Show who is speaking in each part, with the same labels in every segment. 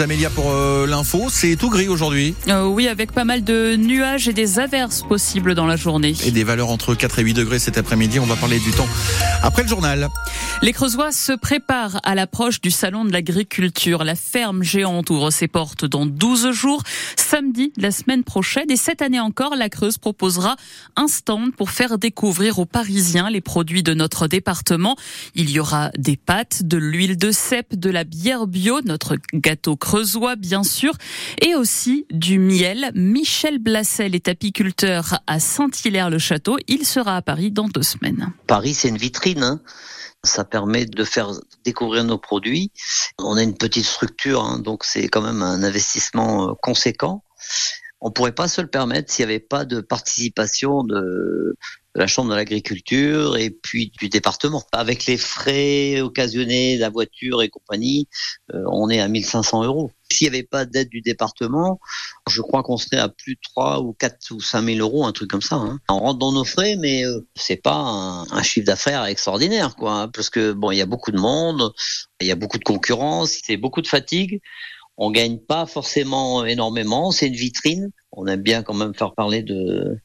Speaker 1: Amélia pour euh, l'info, c'est tout gris aujourd'hui.
Speaker 2: Euh, oui, avec pas mal de nuages et des averses possibles dans la journée.
Speaker 1: Et des valeurs entre 4 et 8 degrés cet après-midi. On va parler du temps après le journal.
Speaker 2: Les Creusois se préparent à l'approche du salon de l'agriculture. La ferme géante ouvre ses portes dans 12 jours, samedi la semaine prochaine. Et cette année encore, la Creuse proposera un stand pour faire découvrir aux Parisiens les produits de notre département. Il y aura des pâtes, de l'huile de cèpe, de la bière bio, notre gâteau creusois bien sûr, et aussi du miel. Michel Blassel est apiculteur à Saint-Hilaire-le-Château. Il sera à Paris dans deux semaines.
Speaker 3: Paris, c'est une vitrine. Hein. ça permet de faire découvrir nos produits. On a une petite structure, hein, donc c'est quand même un investissement euh, conséquent. On pourrait pas se le permettre s'il n'y avait pas de participation de, la Chambre de l'agriculture et puis du département. Avec les frais occasionnés, la voiture et compagnie, euh, on est à 1500 euros. S'il n'y avait pas d'aide du département, je crois qu'on serait à plus de 3 ou 4 ou 5 000 euros, un truc comme ça. Hein. On rentre dans nos frais, mais euh, c'est pas un, un, chiffre d'affaires extraordinaire, quoi. Hein, parce que bon, il y a beaucoup de monde, il y a beaucoup de concurrence, c'est beaucoup de fatigue. On gagne pas forcément énormément, c'est une vitrine. On aime bien quand même faire parler de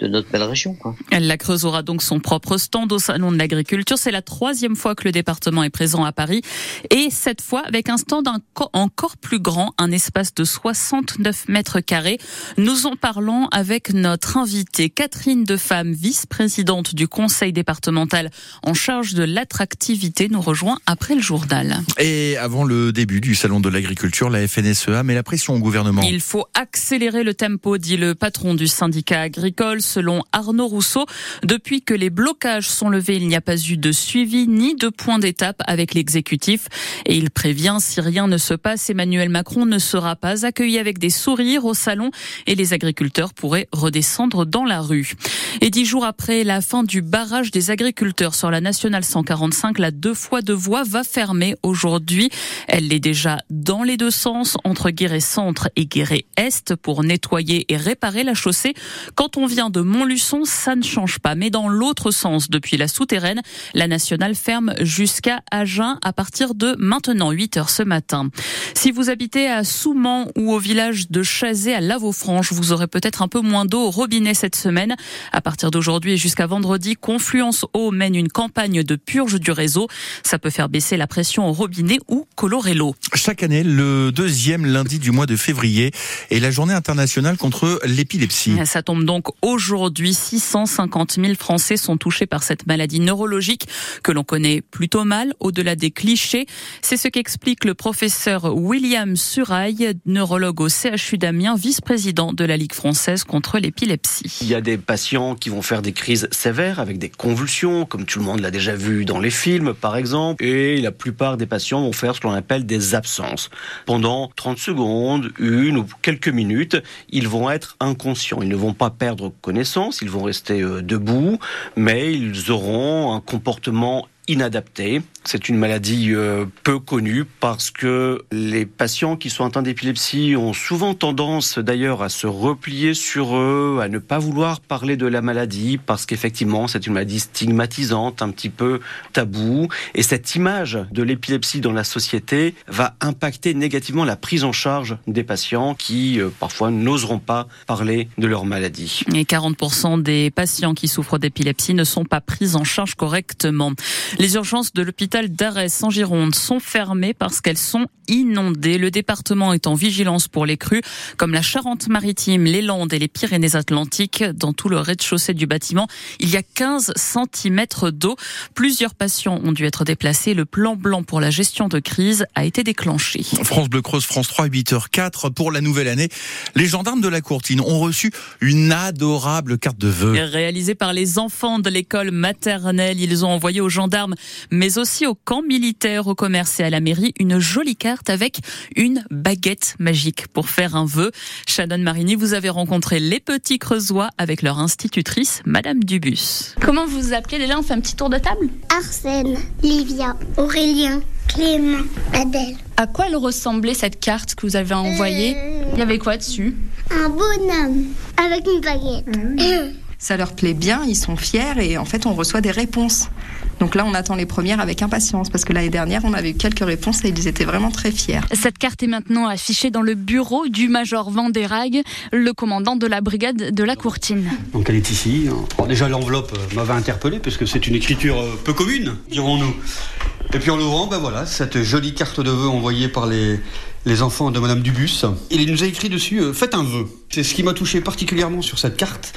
Speaker 3: de notre belle région. Quoi.
Speaker 2: La Creuse aura donc son propre stand au Salon de l'Agriculture. C'est la troisième fois que le département est présent à Paris. Et cette fois, avec un stand encore plus grand, un espace de 69 mètres carrés. Nous en parlons avec notre invitée, Catherine Defemme, vice-présidente du conseil départemental en charge de l'attractivité, nous rejoint après le journal.
Speaker 1: Et avant le début du Salon de l'Agriculture, la FNSEA met la pression au gouvernement.
Speaker 2: Il faut accélérer le tempo, dit le patron du syndicat agricole selon Arnaud Rousseau. Depuis que les blocages sont levés, il n'y a pas eu de suivi ni de point d'étape avec l'exécutif. Et il prévient, si rien ne se passe, Emmanuel Macron ne sera pas accueilli avec des sourires au salon et les agriculteurs pourraient redescendre dans la rue. Et dix jours après la fin du barrage des agriculteurs sur la nationale 145, la deux fois deux voies va fermer aujourd'hui. Elle est déjà dans les deux sens, entre Guéret Centre et Guéret Est, pour nettoyer et réparer la chaussée. Quand on vient de Montluçon, ça ne change pas. Mais dans l'autre sens, depuis la souterraine, la nationale ferme jusqu'à Agen à partir de maintenant 8 heures ce matin. Si vous habitez à Souman ou au village de Chazé à Lavaux-Franche, vous aurez peut-être un peu moins d'eau au robinet cette semaine. À partir d'aujourd'hui et jusqu'à vendredi, Confluence Eau mène une campagne de purge du réseau. Ça peut faire baisser la pression au robinet ou colorer l'eau.
Speaker 1: Chaque année, le deuxième lundi du mois de février est la journée internationale contre l'épilepsie.
Speaker 2: Ça tombe donc aujourd'hui Aujourd'hui, 650 000 Français sont touchés par cette maladie neurologique que l'on connaît plutôt mal, au-delà des clichés. C'est ce qu'explique le professeur William Suraille, neurologue au CHU d'Amiens, vice-président de la Ligue française contre l'épilepsie.
Speaker 4: Il y a des patients qui vont faire des crises sévères avec des convulsions, comme tout le monde l'a déjà vu dans les films par exemple, et la plupart des patients vont faire ce qu'on appelle des absences. Pendant 30 secondes, une ou quelques minutes, ils vont être inconscients, ils ne vont pas perdre connaissance ils vont rester euh, debout, mais ils auront un comportement inadapté. C'est une maladie euh, peu connue parce que les patients qui sont atteints d'épilepsie ont souvent tendance d'ailleurs à se replier sur eux, à ne pas vouloir parler de la maladie parce qu'effectivement c'est une maladie stigmatisante, un petit peu tabou. Et cette image de l'épilepsie dans la société va impacter négativement la prise en charge des patients qui euh, parfois n'oseront pas parler de leur maladie.
Speaker 2: Et 40% des patients qui souffrent d'épilepsie ne sont pas pris en charge correctement. Les urgences de l'hôpital d'Arès en Gironde sont fermées parce qu'elles sont inondées. Le département est en vigilance pour les crues, comme la Charente-Maritime, les Landes et les Pyrénées-Atlantiques. Dans tout le rez-de-chaussée du bâtiment, il y a 15 cm d'eau. Plusieurs patients ont dû être déplacés. Le plan blanc pour la gestion de crise a été déclenché.
Speaker 1: France Bleu Creuse, France 3, 8h04 pour la nouvelle année. Les gendarmes de la Courtine ont reçu une adorable carte de vœux.
Speaker 2: Réalisée par les enfants de l'école maternelle, ils ont envoyé aux gendarmes mais aussi au camp militaire, au commerce et à la mairie, une jolie carte avec une baguette magique pour faire un vœu. Shannon Marini, vous avez rencontré les petits Creusois avec leur institutrice, Madame Dubus.
Speaker 5: Comment vous vous appelez déjà? On fait un petit tour de table?
Speaker 6: Arsène, Livia, Aurélien, Clément, Adèle.
Speaker 5: À quoi elle ressemblait cette carte que vous avez envoyée? Il y avait quoi dessus?
Speaker 6: Un bonhomme avec une baguette.
Speaker 7: Ça leur plaît bien, ils sont fiers et en fait on reçoit des réponses. Donc là on attend les premières avec impatience parce que l'année dernière on avait eu quelques réponses et ils étaient vraiment très fiers.
Speaker 5: Cette carte est maintenant affichée dans le bureau du major Vandérag, le commandant de la brigade de la Courtine.
Speaker 8: Donc elle est ici. Déjà l'enveloppe euh, m'avait interpellé puisque c'est une écriture euh, peu commune, dirons-nous. Et puis en l'ouvrant, ben voilà, cette jolie carte de vœux envoyée par les, les enfants de Madame Dubus. Il nous a écrit dessus euh, Faites un vœu. C'est ce qui m'a touché particulièrement sur cette carte.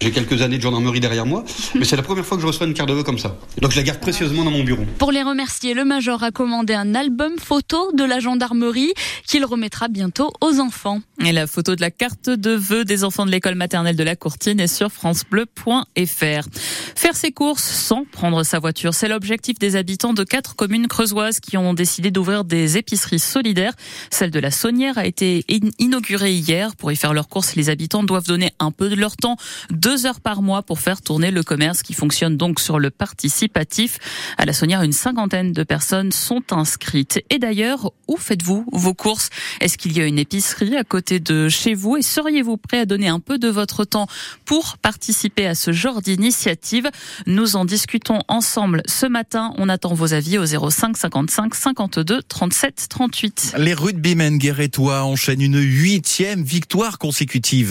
Speaker 8: J'ai quelques années de gendarmerie derrière moi, mais c'est la première fois que je reçois une carte de vœux comme ça. Donc je la garde précieusement dans mon bureau.
Speaker 5: Pour les remercier, le major a commandé un album photo de la gendarmerie qu'il remettra bientôt aux enfants.
Speaker 2: Et la photo de la carte de vœux des enfants de l'école maternelle de la Courtine est sur francebleu.fr. Faire ses courses sans prendre sa voiture, c'est l'objectif des habitants de quatre communes creusoises qui ont décidé d'ouvrir des épiceries solidaires. Celle de la Saunière a été inaugurée hier. Pour y faire leurs courses, les habitants doivent donner un peu de leur temps, deux heures par mois pour faire tourner le commerce qui fonctionne donc sur le participatif. À la Saunière, une cinquantaine de personnes sont inscrites. Et d'ailleurs, où faites-vous vos courses? Est-ce qu'il y a une épicerie à côté de chez vous? Et seriez-vous prêt à donner un peu de votre temps pour participer à ce genre d'initiative? Nous en discutons ensemble ce matin. On attend vos avis au 05 55 52 37 38.
Speaker 1: Les rugbymen guérétois enchaînent une huitième victoire consécutive.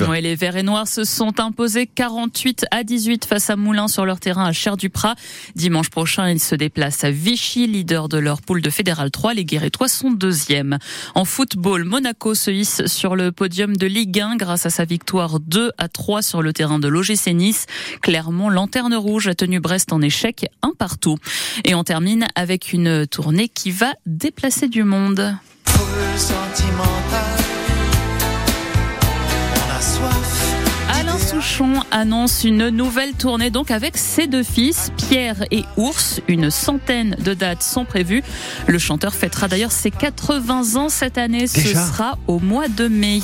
Speaker 2: Oui, les Verts et Noirs se sont imposés 48 à 18 face à Moulins sur leur terrain à Cher-du-Prat. Dimanche prochain, ils se déplacent à Vichy, leader de leur poule de Fédéral 3. Les Guérétois sont deuxièmes. En football, Monaco se hisse sur le podium de Ligue 1 grâce à sa victoire 2 à 3 sur le terrain de l'OGC Nice. Clermont, lanterne rouge, a tenu Brest en échec, un partout. Et on termine avec une tournée qui va déplacer du monde. Alain Souchon annonce une nouvelle tournée donc avec ses deux fils, Pierre et Ours. Une centaine de dates sont prévues. Le chanteur fêtera d'ailleurs ses 80 ans cette année. Ce sera au mois de mai.